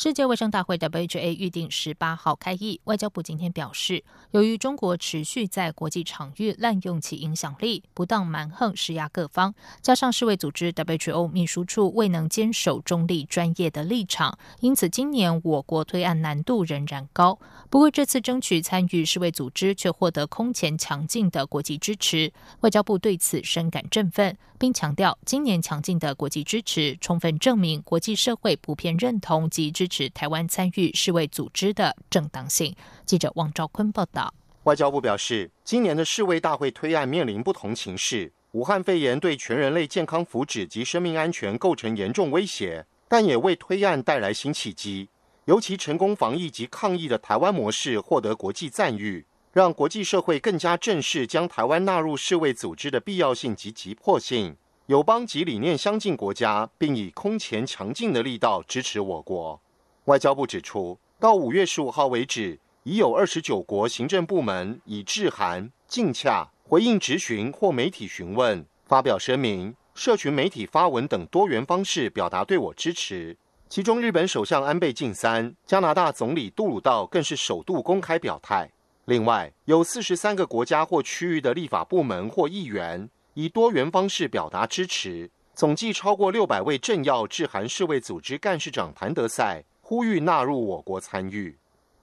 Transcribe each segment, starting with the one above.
世界卫生大会 （WHA） 预定十八号开议。外交部今天表示，由于中国持续在国际场域滥用其影响力，不当蛮横施压各方，加上世卫组织 （WHO） 秘书处未能坚守中立专业的立场，因此今年我国推案难度仍然高。不过，这次争取参与世卫组织，却获得空前强劲的国际支持。外交部对此深感振奋，并强调，今年强劲的国际支持，充分证明国际社会普遍认同及支。指台湾参与世卫组织的正当性。记者王兆坤报道。外交部表示，今年的世卫大会推案面临不同情势，武汉肺炎对全人类健康福祉及生命安全构成严重威胁，但也为推案带来新契机。尤其成功防疫及抗疫的台湾模式获得国际赞誉，让国际社会更加正视将台湾纳入世卫组织的必要性及急迫性。友邦及理念相近国家，并以空前强劲的力道支持我国。外交部指出，到五月十五号为止，已有二十九国行政部门以致函、进洽、回应质询或媒体询问、发表声明、社群媒体发文等多元方式表达对我支持。其中，日本首相安倍晋三、加拿大总理杜鲁道更是首度公开表态。另外，有四十三个国家或区域的立法部门或议员以多元方式表达支持，总计超过六百位政要致函世卫组织干事长谭德赛。呼吁纳入我国参与。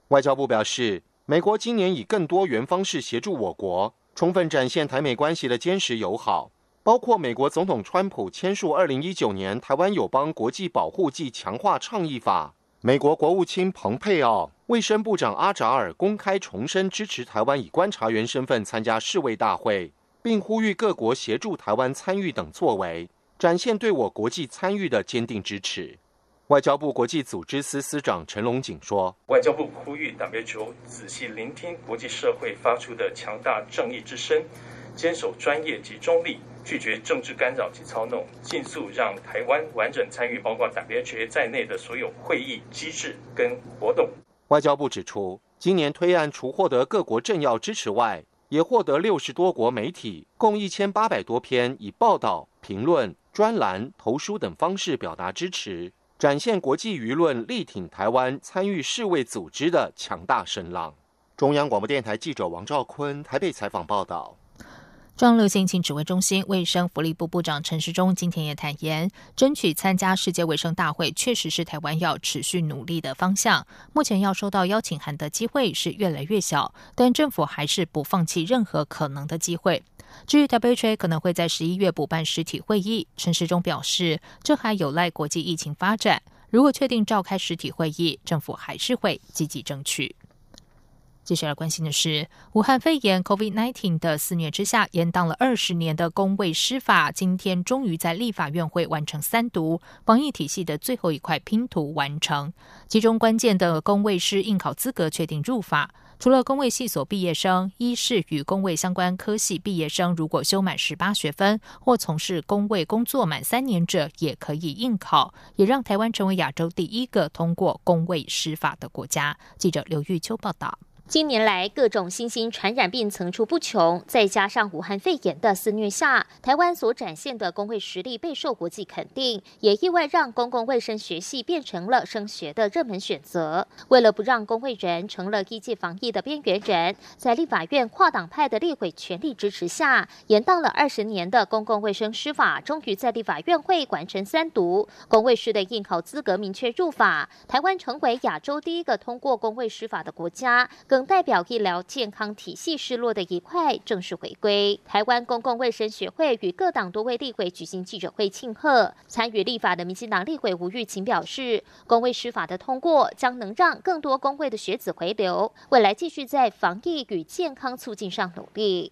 外交部表示，美国今年以更多元方式协助我国，充分展现台美关系的坚实友好，包括美国总统川普签署二零一九年台湾友邦国际保护暨强化倡议法，美国国务卿蓬佩奥、卫生部长阿扎尔公开重申支持台湾以观察员身份参加世卫大会，并呼吁各国协助台湾参与等作为，展现对我国际参与的坚定支持。外交部国际组织司司长陈龙锦说：“外交部呼吁 WHO 仔细聆听国际社会发出的强大正义之声，坚守专业及中立，拒绝政治干扰及操弄，尽速让台湾完整参与包括 WHO 在内的所有会议机制跟活动。”外交部指出，今年推案除获得各国政要支持外，也获得六十多国媒体共一千八百多篇以报道、评论、专栏、投书等方式表达支持。展现国际舆论力挺台湾参与世卫组织的强大声浪。中央广播电台记者王兆坤台北采访报道。中央流行疫情指挥中心卫生福利部部长陈时中今天也坦言，争取参加世界卫生大会确实是台湾要持续努力的方向。目前要收到邀请函的机会是越来越小，但政府还是不放弃任何可能的机会。至于 WHO 可能会在十一月补办实体会议，陈时中表示，这还有赖国际疫情发展。如果确定召开实体会议，政府还是会积极争取。接下来关心的是，武汉肺炎 （COVID-19） 的肆虐之下，延宕了二十年的公卫师法，今天终于在立法院会完成三读，防疫体系的最后一块拼图完成。其中关键的公卫师应考资格确定入法。除了公卫系所毕业生，一是与公卫相关科系毕业生，如果修满十八学分或从事公卫工作满三年者，也可以应考，也让台湾成为亚洲第一个通过公卫师法的国家。记者刘玉秋报道。近年来，各种新兴传染病层出不穷，再加上武汉肺炎的肆虐下，台湾所展现的公卫实力备受国际肯定，也意外让公共卫生学系变成了升学的热门选择。为了不让公卫人成了一界防疫的边缘人，在立法院跨党派的立委全力支持下，延宕了二十年的公共卫生师法，终于在立法院会完成三读，公卫师的应考资格明确入法，台湾成为亚洲第一个通过公卫师法的国家。更代表医疗健康体系失落的一块正式回归。台湾公共卫生学会与各党多位立委举行记者会庆贺。参与立法的民进党立委吴玉琴表示，公卫师法的通过将能让更多公卫的学子回流，未来继续在防疫与健康促进上努力。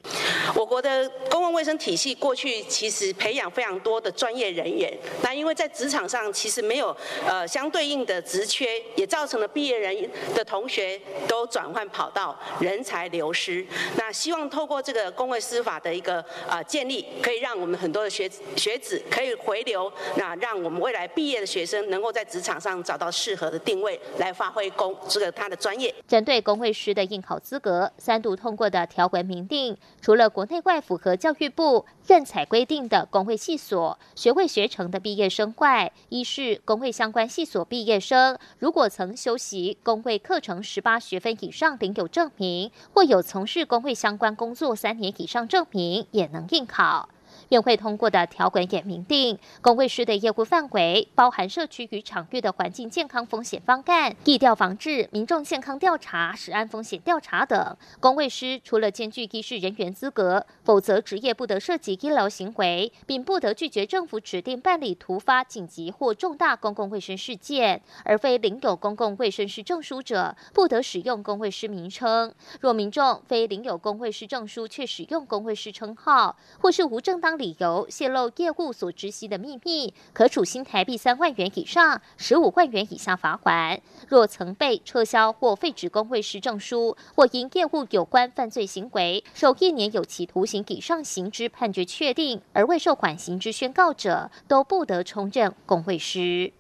我国的公共卫生体系过去其实培养非常多的专业人员，那因为在职场上其实没有呃相对应的职缺，也造成了毕业人的同学都转换。跑道，人才流失。那希望透过这个工会司法的一个啊建立，可以让我们很多的学学子可以回流，那让我们未来毕业的学生能够在职场上找到适合的定位，来发挥工这个他的专业。针对工会师的应考资格，三度通过的条文明定，除了国内外符合教育部认采规定的工会系所、学会学成的毕业生外，一是工会相关系所毕业生，如果曾修习工会课程十八学分以上，领有证明，或有从事工会相关工作三年以上证明，也能应考。院会通过的条款也明定，工会师的业务范围包含社区与场域的环境健康风险方案、疫调防治、民众健康调查、食安风险调查等。工会师除了兼具医师人员资格，否则职业不得涉及医疗行为，并不得拒绝政府指定办理突发紧急或重大公共卫生事件，而非领有公共卫生师证书者，不得使用工会师名称。若民众非领有工会师证书却使用工会师称号，或是无正当理理由泄露业务所知悉的秘密，可处新台币三万元以上十五万元以下罚款。若曾被撤销或废止工会师证书，或因业务有关犯罪行为，受一年有期徒刑以上刑之判决确定而未受缓刑之宣告者，都不得充任工会师。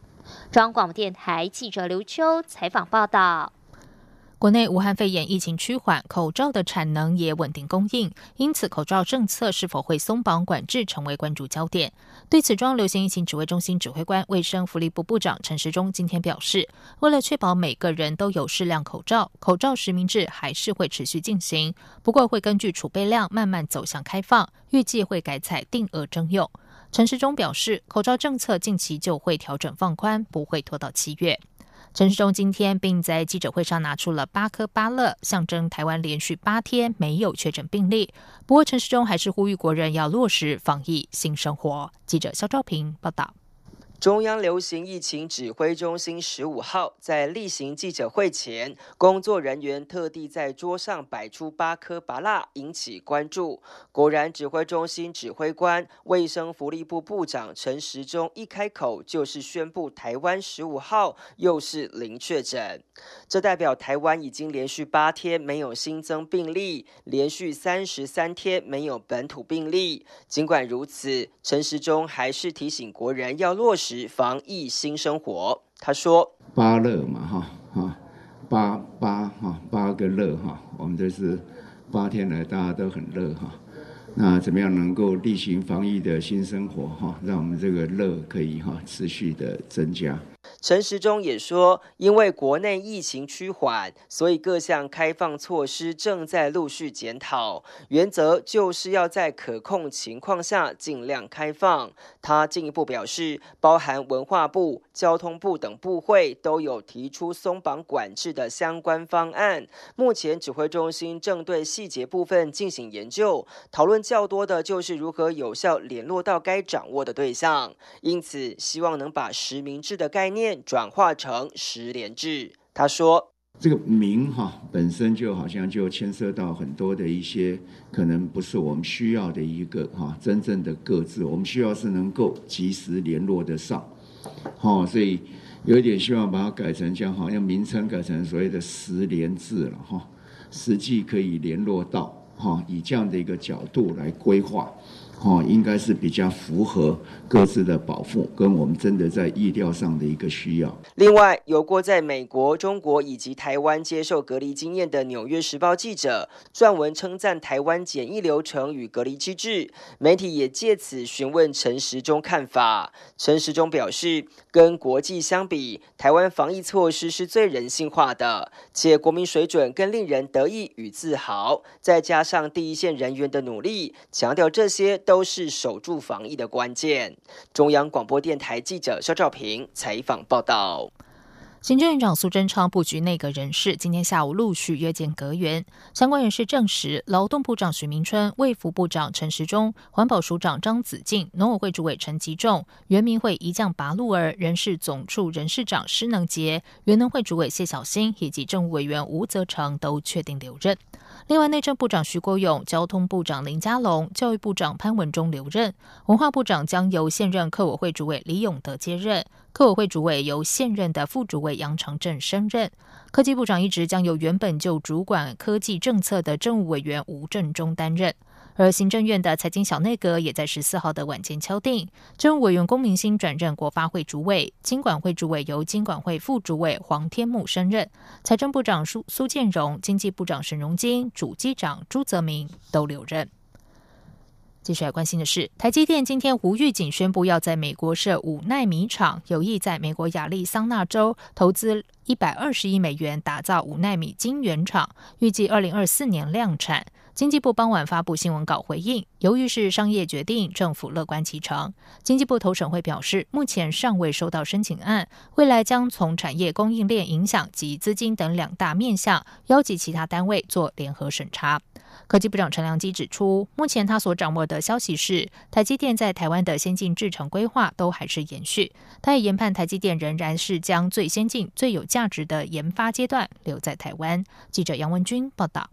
中央广播电台记者刘秋采访报道。国内武汉肺炎疫情趋缓，口罩的产能也稳定供应，因此口罩政策是否会松绑管制成为关注焦点。对此，中央流行疫情指挥中心指挥官、卫生福利部部长陈时中今天表示，为了确保每个人都有适量口罩，口罩实名制还是会持续进行，不过会根据储备量慢慢走向开放，预计会改采定额征用。陈时中表示，口罩政策近期就会调整放宽，不会拖到七月。陈世忠今天并在记者会上拿出了八颗巴乐，象征台湾连续八天没有确诊病例。不过，陈世忠还是呼吁国人要落实防疫新生活。记者肖兆平报道。中央流行疫情指挥中心十五号在例行记者会前，工作人员特地在桌上摆出八颗拔蜡，引起关注。果然，指挥中心指挥官、卫生福利部部长陈时中一开口就是宣布，台湾十五号又是零确诊，这代表台湾已经连续八天没有新增病例，连续三十三天没有本土病例。尽管如此，陈时中还是提醒国人要落实。防疫新生活，他说：“八乐嘛，哈哈，八八哈，八个乐哈，我们这是八天来大家都很乐哈。那怎么样能够例行防疫的新生活哈，让我们这个乐可以哈持续的增加。”陈时中也说，因为国内疫情趋缓，所以各项开放措施正在陆续检讨，原则就是要在可控情况下尽量开放。他进一步表示，包含文化部、交通部等部会都有提出松绑管制的相关方案，目前指挥中心正对细节部分进行研究，讨论较多的就是如何有效联络到该掌握的对象，因此希望能把实名制的概念。念转化成十连制。他说：“这个名哈本身就好像就牵涉到很多的一些可能不是我们需要的一个哈真正的各自，我们需要是能够及时联络得上。好，所以有一点希望把它改成这样，好像名称改成所谓的十连制了哈，实际可以联络到哈，以这样的一个角度来规划。”哦，应该是比较符合各自的保护，跟我们真的在意料上的一个需要。另外，有过在美国、中国以及台湾接受隔离经验的《纽约时报》记者撰文称赞台湾检疫流程与隔离机制，媒体也借此询问陈时中看法。陈时中表示，跟国际相比，台湾防疫措施是最人性化的，且国民水准更令人得意与自豪。再加上第一线人员的努力，强调这些都。是守住防疫的关键。中央广播电台记者肖兆平采访报道。行政院长苏贞昌布局内阁人士，今天下午陆续约见阁员。相关人士证实，劳动部长许明春、卫福部长陈时中、环保署长张子静、农委会主委陈吉仲、原民会一将拔路儿、人事总处人事长施能杰、原能会主委谢小新以及政务委员吴泽成都确定留任。另外，内政部长徐国勇、交通部长林佳龙、教育部长潘文忠留任，文化部长将由现任客委会主委李永德接任，客委会主委由现任的副主委杨长正升任，科技部长一职将由原本就主管科技政策的政务委员吴振中担任。而行政院的财经小内阁也在十四号的晚间敲定，政务委员龚明鑫转任国发会主委，经管会主委由经管会副主委黄天木升任，财政部长苏苏建荣、经济部长沈荣金、主机长朱泽明都留任。继续来关心的是，台积电今天无预警宣布要在美国设五纳米厂，有意在美国亚利桑那州投资一百二十亿美元打造五纳米晶圆厂，预计二零二四年量产。经济部傍晚发布新闻稿回应，由于是商业决定，政府乐观其成。经济部投审会表示，目前尚未收到申请案，未来将从产业供应链影响及资金等两大面向，邀集其他单位做联合审查。科技部长陈良基指出，目前他所掌握的消息是，台积电在台湾的先进制程规划都还是延续。他也研判台积电仍然是将最先进、最有价值的研发阶段留在台湾。记者杨文君报道。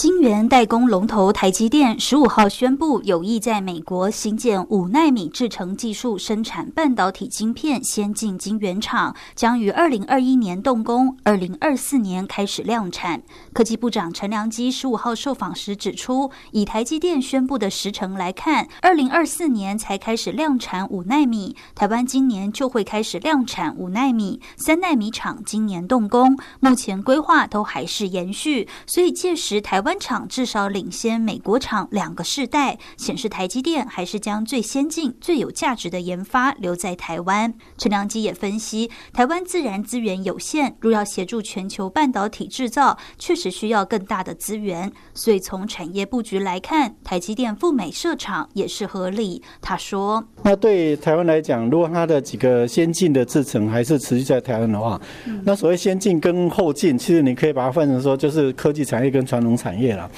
晶圆代工龙头台积电十五号宣布，有意在美国新建五纳米制程技术生产半导体晶片先进晶圆厂，将于二零二一年动工，二零二四年开始量产。科技部长陈良基十五号受访时指出，以台积电宣布的时程来看，二零二四年才开始量产五纳米，台湾今年就会开始量产五纳米，三纳米厂今年动工，目前规划都还是延续，所以届时台湾。厂至少领先美国厂两个世代，显示台积电还是将最先进、最有价值的研发留在台湾。陈良基也分析，台湾自然资源有限，若要协助全球半导体制造，确实需要更大的资源。所以从产业布局来看，台积电赴美设厂也是合理。他说：“那对台湾来讲，如果它的几个先进的制程还是持续在台湾的话，那所谓先进跟后进，其实你可以把它分成说，就是科技产业跟传统产业。”业了，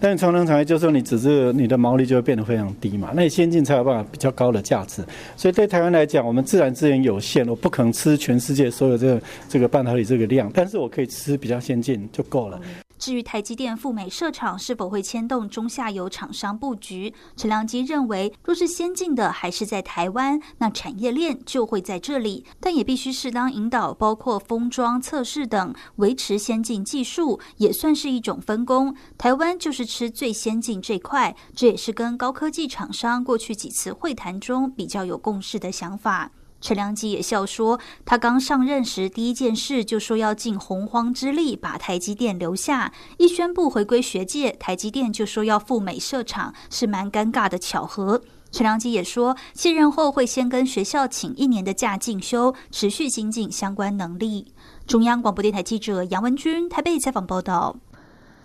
但是传统产业就是说你只是你的毛利就会变得非常低嘛，那你先进才有办法比较高的价值。所以对台湾来讲，我们自然资源有限，我不可能吃全世界所有这个这个半导体这个量，但是我可以吃比较先进就够了。至于台积电赴美设厂是否会牵动中下游厂商布局，陈良基认为，若是先进的还是在台湾，那产业链就会在这里，但也必须适当引导，包括封装、测试等，维持先进技术，也算是一种分工。台湾就是吃最先进这块，这也是跟高科技厂商过去几次会谈中比较有共识的想法。陈良基也笑说，他刚上任时第一件事就说要尽洪荒之力把台积电留下。一宣布回归学界，台积电就说要赴美设厂，是蛮尴尬的巧合。陈良基也说，卸任后会先跟学校请一年的假进修，持续精进相关能力。中央广播电台记者杨文君台北采访报道。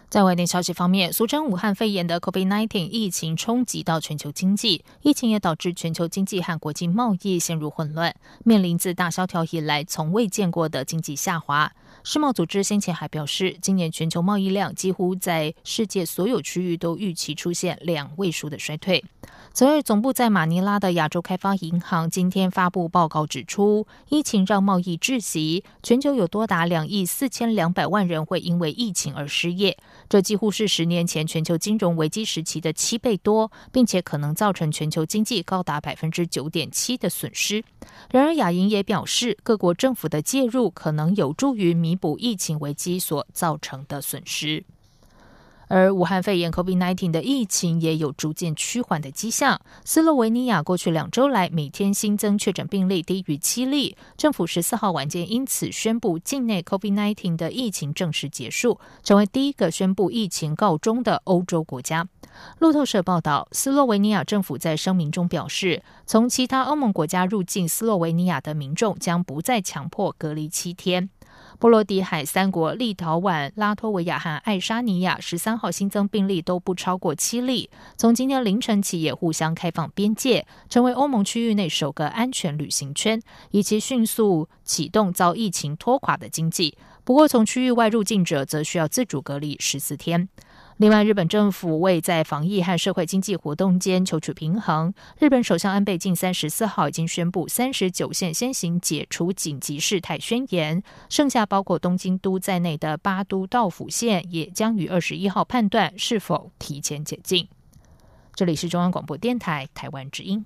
在外电消息方面，俗称武汉肺炎的 COVID-19 疫情冲击到全球经济，疫情也导致全球经济和国际贸易陷入混乱，面临自大萧条以来从未见过的经济下滑。世贸组织先前还表示，今年全球贸易量几乎在世界所有区域都预期出现两位数的衰退。此外，总部在马尼拉的亚洲开发银行今天发布报告指出，疫情让贸易窒息，全球有多达两亿四千两百万人会因为疫情而失业，这几乎是十年前全球金融危机时期的七倍多，并且可能造成全球经济高达百分之九点七的损失。然而，亚银也表示，各国政府的介入可能有助于弥补疫情危机所造成的损失。而武汉肺炎 （COVID-19） 的疫情也有逐渐趋缓的迹象。斯洛维尼亚过去两周来每天新增确诊病例低于七例，政府十四号晚间因此宣布境内 COVID-19 的疫情正式结束，成为第一个宣布疫情告终的欧洲国家。路透社报道，斯洛维尼亚政府在声明中表示，从其他欧盟国家入境斯洛维尼亚的民众将不再强迫隔离七天。波罗的海三国立陶宛、拉脱维亚和爱沙尼亚十三号新增病例都不超过七例。从今天凌晨起，也互相开放边界，成为欧盟区域内首个安全旅行圈，以及迅速启动遭疫情拖垮的经济。不过，从区域外入境者则需要自主隔离十四天。另外，日本政府为在防疫和社会经济活动间求取平衡，日本首相安倍晋三十四号已经宣布，三十九县先行解除紧急事态宣言，剩下包括东京都在内的八都道府县也将于二十一号判断是否提前解禁。这里是中央广播电台台湾之音。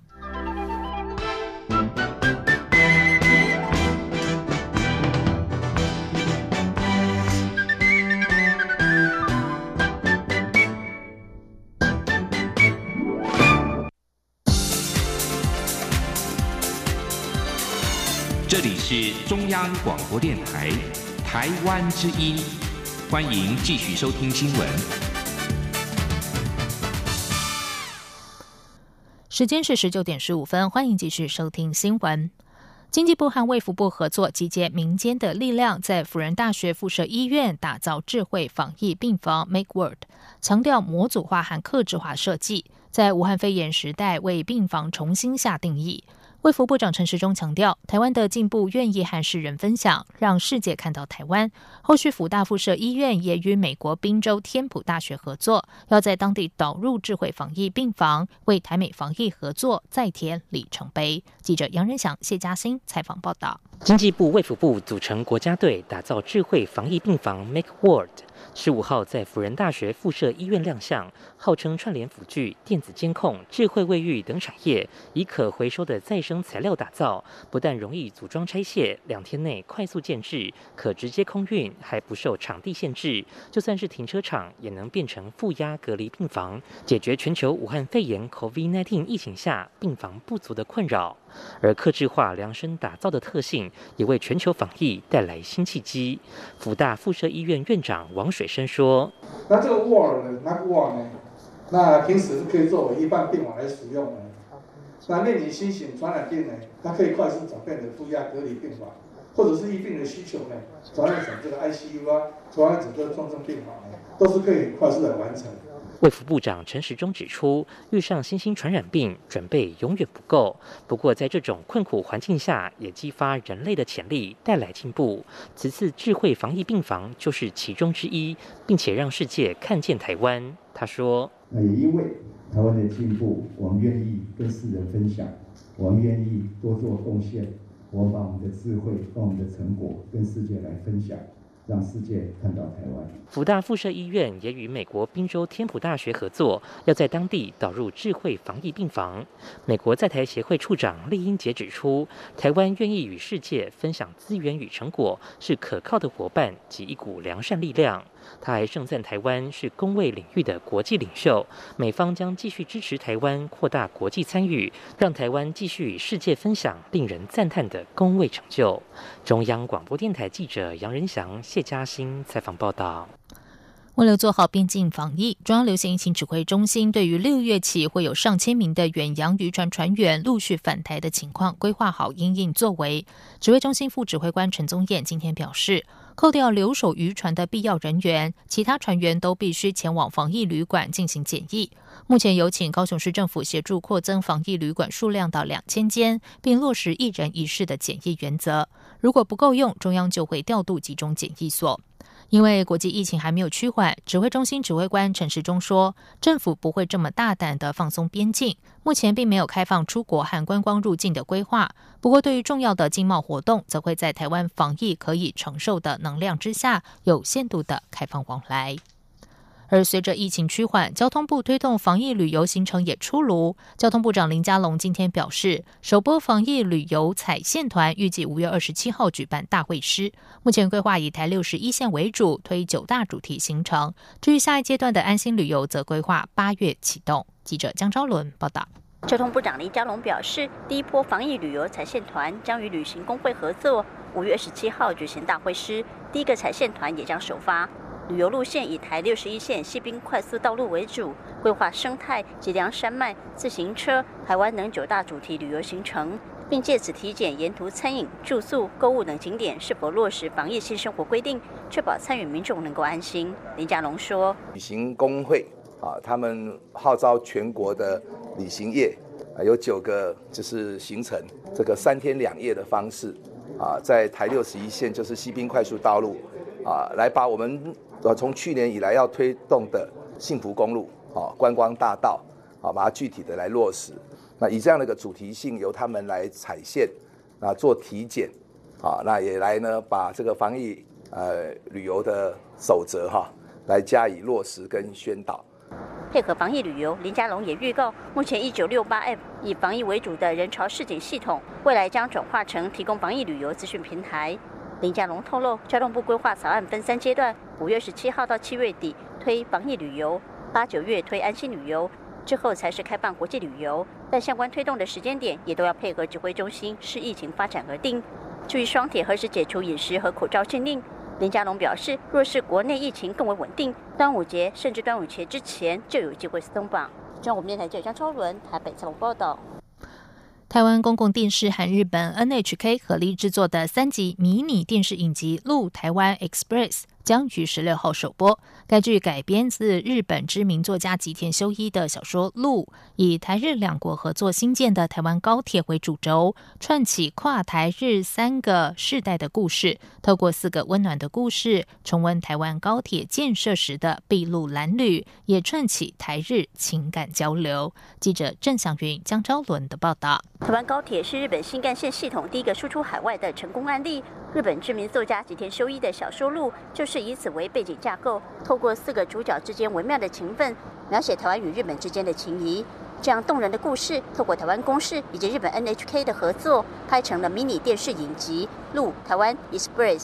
这里是中央广播电台台湾之音，欢迎继续收听新闻。时间是十九点十五分，欢迎继续收听新闻。经济部和卫福部合作，集结民间的力量，在辅仁大学附设医院打造智慧防疫病房 Make World），强调模组化和客制化设计，在武汉肺炎时代为病房重新下定义。卫福部长陈时中强调，台湾的进步愿意和世人分享，让世界看到台湾。后续辅大附设医院也与美国宾州天普大学合作，要在当地导入智慧防疫病房，为台美防疫合作再添里程碑。记者杨仁祥、谢嘉欣采访报道。经济部、卫福部组成国家队，打造智慧防疫病房 Make World。十五号在辅仁大学附设医院亮相，号称串联辅具、电子监控、智慧卫浴等产业，以可回收的再生材料打造，不但容易组装拆卸，两天内快速建制，可直接空运，还不受场地限制。就算是停车场，也能变成负压隔离病房，解决全球武汉肺炎 COVID-19 疫情下病房不足的困扰。而客制化量身打造的特性，也为全球防疫带来新契机。福大附设医院院长王水生说：“那这个 wall 呢？那 wall 呢？那平时是可以作为一般病房来使用的。那面临新型传染病呢，它可以快速转变成负压隔离病房，或者是疫病的需求呢，转换成这个 ICU 啊，转换成这个重症病房呢，都是可以快速的完成。”卫福部长陈时中指出，遇上新兴传染病，准备永远不够。不过，在这种困苦环境下，也激发人类的潜力，带来进步。此次智慧防疫病房就是其中之一，并且让世界看见台湾。他说：“那也因为台湾的进步，我们愿意跟世人分享，我们愿意多做贡献，我们把我们的智慧、把我们的成果跟世界来分享。”让世界看到台湾。福大附设医院也与美国宾州天普大学合作，要在当地导入智慧防疫病房。美国在台协会处长厉英杰指出，台湾愿意与世界分享资源与成果，是可靠的伙伴及一股良善力量。他还盛赞台湾是工卫领域的国际领袖，美方将继续支持台湾扩大国际参与，让台湾继续与世界分享令人赞叹的工卫成就。中央广播电台记者杨仁祥、谢嘉欣采访报道。为了做好边境防疫，中央流行疫情指挥中心对于六月起会有上千名的远洋渔船船员陆续返台的情况，规划好应应作为。指挥中心副指挥官陈宗彦今天表示，扣掉留守渔船的必要人员，其他船员都必须前往防疫旅馆进行检疫。目前有请高雄市政府协助扩增防疫旅馆数量到两千间，并落实一人一室的检疫原则。如果不够用，中央就会调度集中检疫所。因为国际疫情还没有趋缓，指挥中心指挥官陈时中说，政府不会这么大胆的放松边境，目前并没有开放出国和观光入境的规划。不过，对于重要的经贸活动，则会在台湾防疫可以承受的能量之下，有限度的开放往来。而随着疫情趋缓，交通部推动防疫旅游行程也出炉。交通部长林佳龙今天表示，首波防疫旅游彩线团预计五月二十七号举办大会师，目前规划以台六十一线为主，推九大主题行程。至于下一阶段的安心旅游，则规划八月启动。记者江昭伦报道。交通部长林佳龙表示，第一波防疫旅游彩线团将与旅行工会合作，五月二十七号举行大会师，第一个彩线团也将首发。旅游路线以台六十一线西滨快速道路为主，规划生态、脊梁山脉、自行车、台湾等九大主题旅游行程，并借此体检沿途餐饮、住宿、购物等景点是否落实防疫新生活规定，确保参与民众能够安心。林佳龙说：“旅行工会啊，他们号召全国的旅行业啊，有九个就是行程，这个三天两夜的方式啊，在台六十一线就是西滨快速道路啊，来把我们。呃，从去年以来要推动的幸福公路啊、观光大道啊，把它具体的来落实。那以这样的一个主题性，由他们来踩线啊，做体检啊，那也来呢把这个防疫呃旅游的守则哈，来加以落实跟宣导。配合防疫旅游，林佳龙也预告，目前一九六八 F 以防疫为主的人潮市井系统，未来将转化成提供防疫旅游资讯平台。林佳龙透露，交通部规划草案分三阶段，五月十七号到七月底推防疫旅游，八九月推安心旅游，之后才是开放国际旅游。但相关推动的时间点也都要配合指挥中心视疫情发展而定。至于双铁何时解除饮食和口罩禁令？林佳龙表示，若是国内疫情更为稳定，端午节甚至端午节之前就有机会松绑。中央电台记者张超伦台北采访报道。台湾公共电视和日本 NHK 合力制作的三集迷你电视影集《路台湾 Express》。将于十六号首播。该剧改编自日本知名作家吉田修一的小说《路》，以台日两国合作兴建的台湾高铁为主轴，串起跨台日三个世代的故事。透过四个温暖的故事，重温台湾高铁建设时的筚路蓝缕，也串起台日情感交流。记者郑祥云、江昭伦的报道。台湾高铁是日本新干线系统第一个输出海外的成功案例。日本知名作家吉田修一的小说《路》就是以此为背景架构，透过四个主角之间微妙的情分，描写台湾与日本之间的情谊。这样动人的故事，透过台湾公视以及日本 NHK 的合作，拍成了迷你电视影集《路台湾 Express》。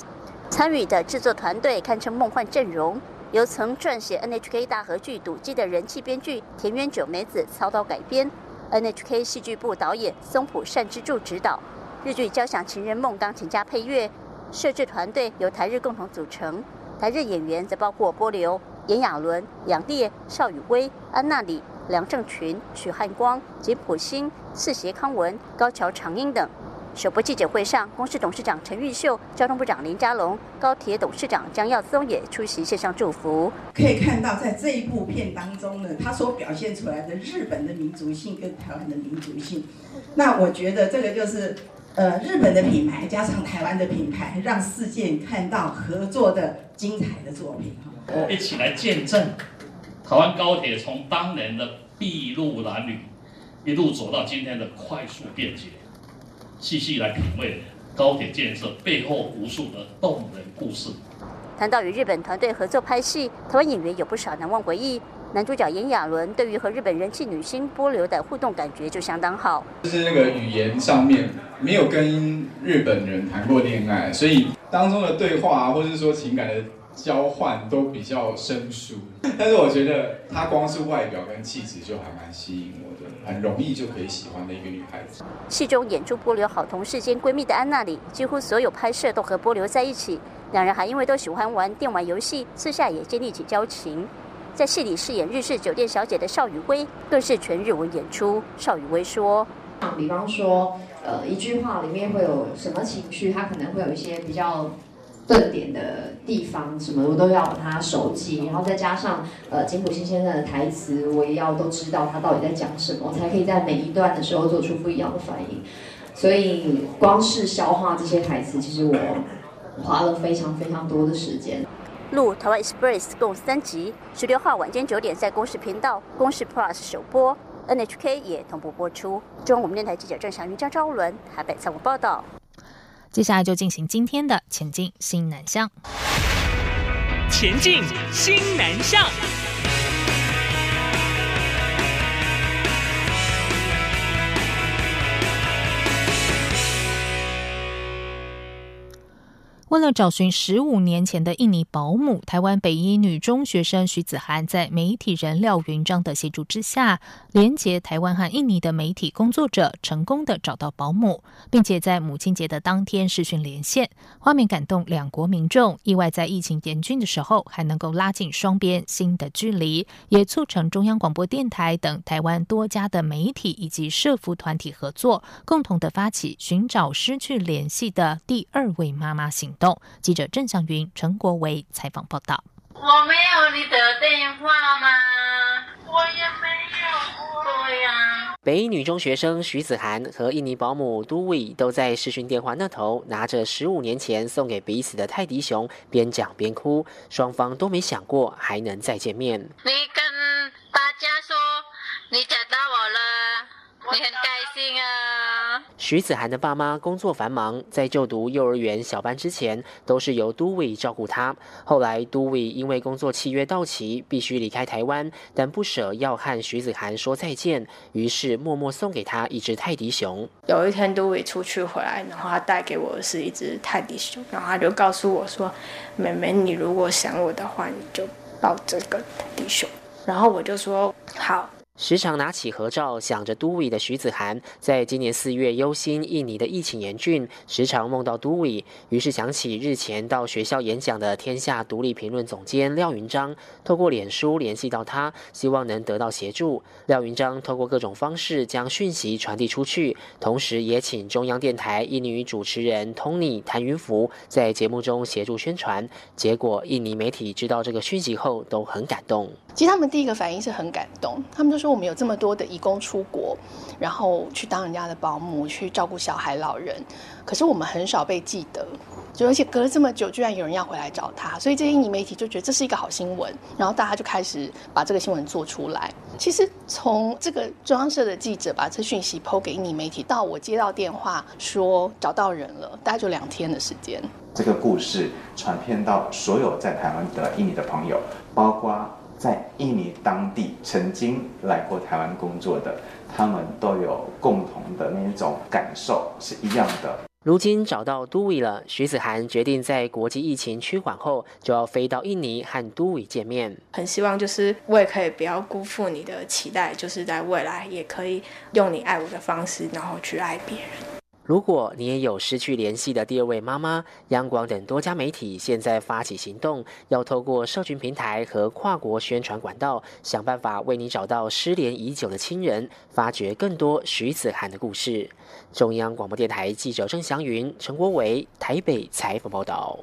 参与的制作团队堪称梦幻阵容，由曾撰写 NHK 大合剧《赌姬》的人气编剧田园久美子操刀改编，NHK 戏剧部导演松浦善之助执导。日剧《交响情人梦》钢琴家配乐，摄制团队由台日共同组成。台日演员则包括波流、炎亚纶、杨烈、邵雨薇、安娜里、梁正群、许汉光、吉普星、四协康文、高桥长英等。首播记者会上，公司董事长陈玉秀、交通部长林佳龙、高铁董事长江耀宗也出席线上祝福。可以看到，在这一部片当中呢，他所表现出来的日本的民族性跟台湾的民族性，那我觉得这个就是。呃，日本的品牌加上台湾的品牌，让世界看到合作的精彩的作品哈。一起来见证台湾高铁从当年的筚路蓝缕，一路走到今天的快速便捷。细细来品味高铁建设背后无数的动人故事。谈到与日本团队合作拍戏，台湾演员有不少难忘回忆。男主角炎亚纶对于和日本人气女星波流的互动感觉就相当好。就是那个语言上面没有跟日本人谈过恋爱，所以当中的对话，或者是说情感的交换都比较生疏。但是我觉得她光是外表跟气质就还蛮吸引我的，很容易就可以喜欢的一个女孩子。戏中演出波流好同事兼闺蜜的安娜里，几乎所有拍摄都和波流在一起，两人还因为都喜欢玩电玩游戏，私下也建立起交情。在戏里饰演日式酒店小姐的邵雨薇，更是全日文演出。邵雨薇说：“比方说，呃，一句话里面会有什么情绪，它可能会有一些比较顿点的地方，什么我都要把它熟记，然后再加上呃金普新先生的台词，我也要都知道他到底在讲什么，才可以在每一段的时候做出不一样的反应。所以，光是消化这些台词，其实我花了非常非常多的时间。”录台湾 Express 共三集，十六号晚间九点在公视频道、公视 Plus 首播，NHK 也同步播出。中央电台记者郑祥云、张昭伦台北采访报道。接下来就进行今天的前进新南向。前进新南向。为了找寻十五年前的印尼保姆，台湾北医女中学生徐子涵在媒体人廖云章的协助之下，连接台湾和印尼的媒体工作者，成功的找到保姆，并且在母亲节的当天视讯连线，画面感动两国民众。意外在疫情严峻的时候，还能够拉近双边新的距离，也促成中央广播电台等台湾多家的媒体以及社服团体合作，共同的发起寻找失去联系的第二位妈妈行。动记者郑祥云、陈国维采访报道。我没有你的电话吗？我也没有过呀北一女中学生徐子涵和印尼保姆都伟都在视讯电话那头拿着十五年前送给彼此的泰迪熊，边讲边哭。双方都没想过还能再见面。你跟大家说，你找到我了。你很开心啊！徐子涵的爸妈工作繁忙，在就读幼儿园小班之前，都是由都伟照顾他。后来都伟因为工作契约到期，必须离开台湾，但不舍要和徐子涵说再见，于是默默送给他一只泰迪熊。有一天都伟出去回来，然后他带给我的是一只泰迪熊，然后他就告诉我说：“妹妹，你如果想我的话，你就抱这个泰迪熊。”然后我就说：“好。”时常拿起合照想着都伟的徐子涵，在今年四月忧心印尼的疫情严峻，时常梦到都伟，于是想起日前到学校演讲的天下独立评论总监廖云章，透过脸书联系到他，希望能得到协助。廖云章透过各种方式将讯息传递出去，同时也请中央电台印尼语主持人 Tony 谭云福在节目中协助宣传。结果印尼媒体知道这个讯息后都很感动。其实他们第一个反应是很感动，他们就说我们有这么多的义工出国，然后去当人家的保姆，去照顾小孩、老人，可是我们很少被记得，就而且隔了这么久，居然有人要回来找他，所以这些印尼媒体就觉得这是一个好新闻，然后大家就开始把这个新闻做出来。其实从这个中央社的记者把这讯息抛给印尼媒体，到我接到电话说找到人了，大概就两天的时间。这个故事传遍到所有在台湾的印尼的朋友，包括。在印尼当地曾经来过台湾工作的，他们都有共同的那种感受是一样的。如今找到都伟了，徐子涵决定在国际疫情趋缓后，就要飞到印尼和都伟见面。很希望就是我也可以不要辜负你的期待，就是在未来也可以用你爱我的方式，然后去爱别人。如果你也有失去联系的第二位妈妈，央广等多家媒体现在发起行动，要透过社群平台和跨国宣传管道，想办法为你找到失联已久的亲人，发掘更多徐子涵的故事。中央广播电台记者郑祥云、陈国伟台北采访报道。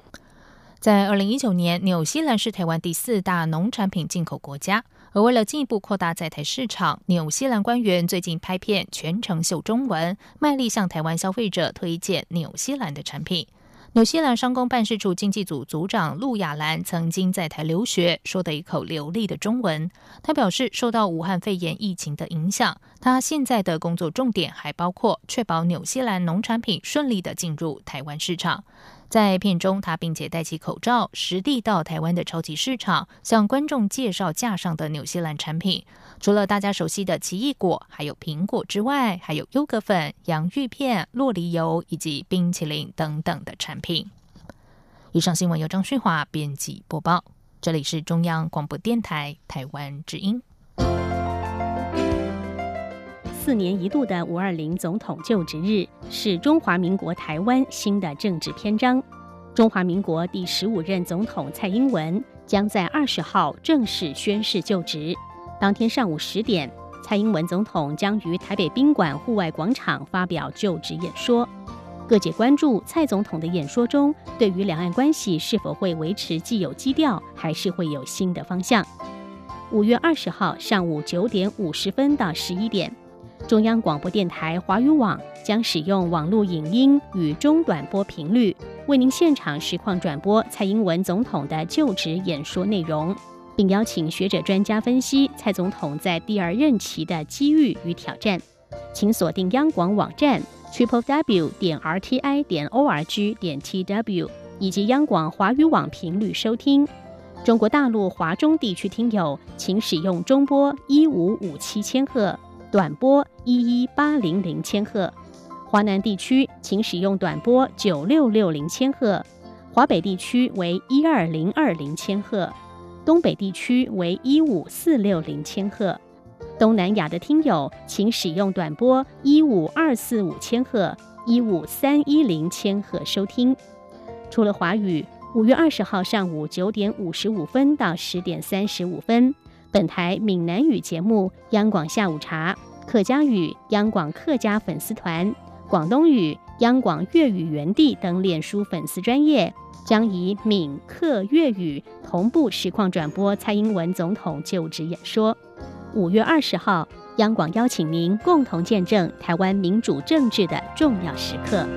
在二零一九年，纽西兰是台湾第四大农产品进口国家。而为了进一步扩大在台市场，纽西兰官员最近拍片全程秀中文，卖力向台湾消费者推荐纽西兰的产品。纽西兰商工办事处经济组组长陆亚兰曾经在台留学，说的一口流利的中文。他表示，受到武汉肺炎疫情的影响，他现在的工作重点还包括确保纽西兰农产品顺利的进入台湾市场。在片中，他并且戴起口罩，实地到台湾的超级市场，向观众介绍架上的纽西兰产品。除了大家熟悉的奇异果，还有苹果之外，还有优格粉、洋芋片、洛梨油以及冰淇淋等等的产品。以上新闻由张旭华编辑播报，这里是中央广播电台台湾之音。四年一度的五二零总统就职日是中华民国台湾新的政治篇章。中华民国第十五任总统蔡英文将在二十号正式宣誓就职。当天上午十点，蔡英文总统将于台北宾馆户外广场发表就职演说。各界关注蔡总统的演说中，对于两岸关系是否会维持既有基调，还是会有新的方向？五月二十号上午九点五十分到十一点。中央广播电台华语网将使用网络影音与中短波频率，为您现场实况转播蔡英文总统的就职演说内容，并邀请学者专家分析蔡总统在第二任期的机遇与挑战。请锁定央广网站 triple w 点 r t i 点 o r g 点 t w 以及央广华语网频率收听。中国大陆华中地区听友，请使用中波一五五七千赫。短波一一八零零千赫，华南地区请使用短波九六六零千赫，华北地区为一二零二零千赫，东北地区为一五四六零千赫，东南亚的听友请使用短波一五二四五千赫、一五三一零千赫收听。除了华语，五月二十号上午九点五十五分到十点三十五分。本台闽南语节目《央广下午茶》，客家语央广客家粉丝团，广东语央广粤语园地等脸书粉丝专业，将以闽客粤语同步实况转播蔡英文总统就职演说。五月二十号，央广邀请您共同见证台湾民主政治的重要时刻。